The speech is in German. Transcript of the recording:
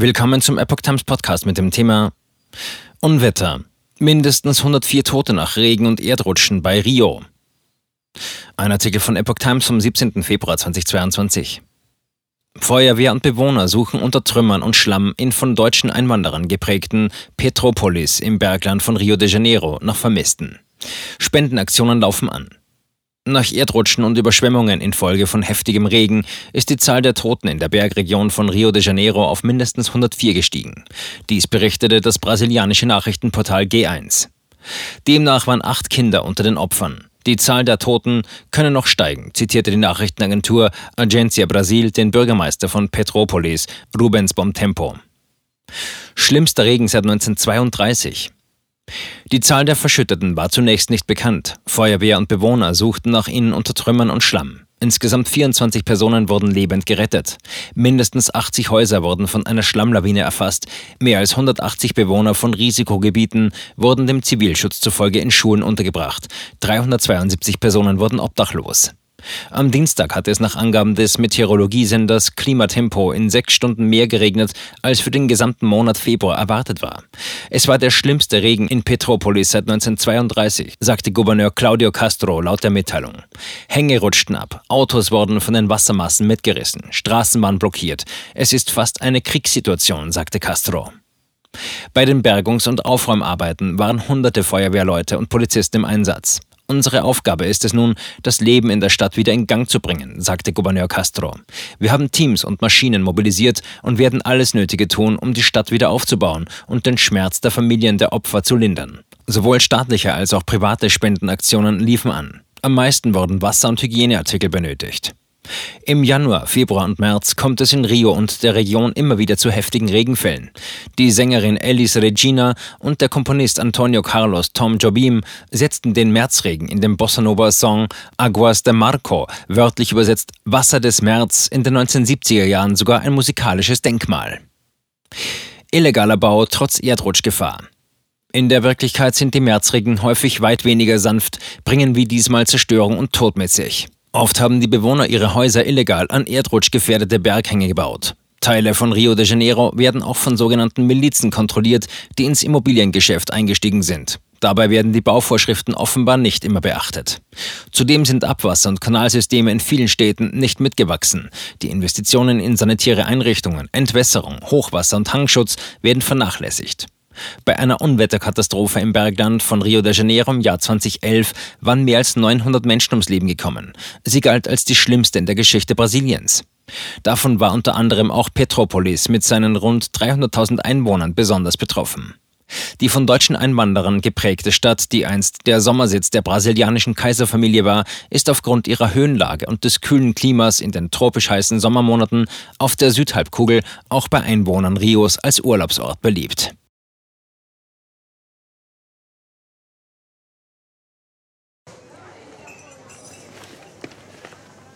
Willkommen zum Epoch Times Podcast mit dem Thema Unwetter. Mindestens 104 Tote nach Regen und Erdrutschen bei Rio. Ein Artikel von Epoch Times vom 17. Februar 2022. Feuerwehr und Bewohner suchen unter Trümmern und Schlamm in von deutschen Einwanderern geprägten Petropolis im Bergland von Rio de Janeiro nach Vermissten. Spendenaktionen laufen an. Nach Erdrutschen und Überschwemmungen infolge von heftigem Regen ist die Zahl der Toten in der Bergregion von Rio de Janeiro auf mindestens 104 gestiegen. Dies berichtete das brasilianische Nachrichtenportal G1. Demnach waren acht Kinder unter den Opfern. Die Zahl der Toten könne noch steigen, zitierte die Nachrichtenagentur Agência Brasil den Bürgermeister von Petropolis, Rubens Bomtempo. Schlimmster Regen seit 1932. Die Zahl der Verschütteten war zunächst nicht bekannt. Feuerwehr und Bewohner suchten nach ihnen unter Trümmern und Schlamm. Insgesamt 24 Personen wurden lebend gerettet. Mindestens 80 Häuser wurden von einer Schlammlawine erfasst. Mehr als 180 Bewohner von Risikogebieten wurden dem Zivilschutz zufolge in Schulen untergebracht. 372 Personen wurden obdachlos. Am Dienstag hatte es nach Angaben des Meteorologiesenders Klimatempo in sechs Stunden mehr geregnet, als für den gesamten Monat Februar erwartet war. Es war der schlimmste Regen in Petropolis seit 1932, sagte Gouverneur Claudio Castro laut der Mitteilung. Hänge rutschten ab, Autos wurden von den Wassermassen mitgerissen, Straßen waren blockiert. Es ist fast eine Kriegssituation, sagte Castro. Bei den Bergungs- und Aufräumarbeiten waren hunderte Feuerwehrleute und Polizisten im Einsatz. Unsere Aufgabe ist es nun, das Leben in der Stadt wieder in Gang zu bringen, sagte Gouverneur Castro. Wir haben Teams und Maschinen mobilisiert und werden alles Nötige tun, um die Stadt wieder aufzubauen und den Schmerz der Familien der Opfer zu lindern. Sowohl staatliche als auch private Spendenaktionen liefen an. Am meisten wurden Wasser- und Hygieneartikel benötigt. Im Januar, Februar und März kommt es in Rio und der Region immer wieder zu heftigen Regenfällen. Die Sängerin Elis Regina und der Komponist Antonio Carlos Tom Jobim setzten den Märzregen in dem Bossa Nova Song Aguas de Marco, wörtlich übersetzt Wasser des März, in den 1970er Jahren sogar ein musikalisches Denkmal. Illegaler Bau trotz Erdrutschgefahr. In der Wirklichkeit sind die Märzregen häufig weit weniger sanft, bringen wie diesmal Zerstörung und Tod mit sich. Oft haben die Bewohner ihre Häuser illegal an erdrutschgefährdete Berghänge gebaut. Teile von Rio de Janeiro werden auch von sogenannten Milizen kontrolliert, die ins Immobiliengeschäft eingestiegen sind. Dabei werden die Bauvorschriften offenbar nicht immer beachtet. Zudem sind Abwasser- und Kanalsysteme in vielen Städten nicht mitgewachsen. Die Investitionen in sanitäre Einrichtungen, Entwässerung, Hochwasser- und Hangschutz werden vernachlässigt. Bei einer Unwetterkatastrophe im Bergland von Rio de Janeiro im Jahr 2011 waren mehr als 900 Menschen ums Leben gekommen. Sie galt als die schlimmste in der Geschichte Brasiliens. Davon war unter anderem auch Petropolis mit seinen rund 300.000 Einwohnern besonders betroffen. Die von deutschen Einwanderern geprägte Stadt, die einst der Sommersitz der brasilianischen Kaiserfamilie war, ist aufgrund ihrer Höhenlage und des kühlen Klimas in den tropisch heißen Sommermonaten auf der Südhalbkugel auch bei Einwohnern Rios als Urlaubsort beliebt.